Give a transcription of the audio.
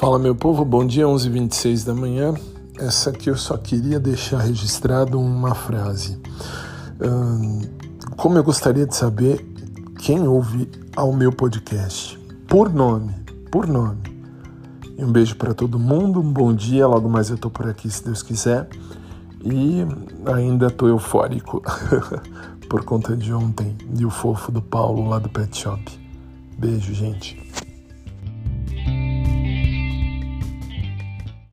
Fala meu povo, bom dia, 11h26 da manhã. Essa aqui eu só queria deixar registrado uma frase. Hum, como eu gostaria de saber quem ouve ao meu podcast, por nome, por nome. E um beijo para todo mundo, um bom dia, logo mais eu tô por aqui se Deus quiser. E ainda tô eufórico por conta de ontem e o fofo do Paulo lá do Pet Shop. Beijo, gente.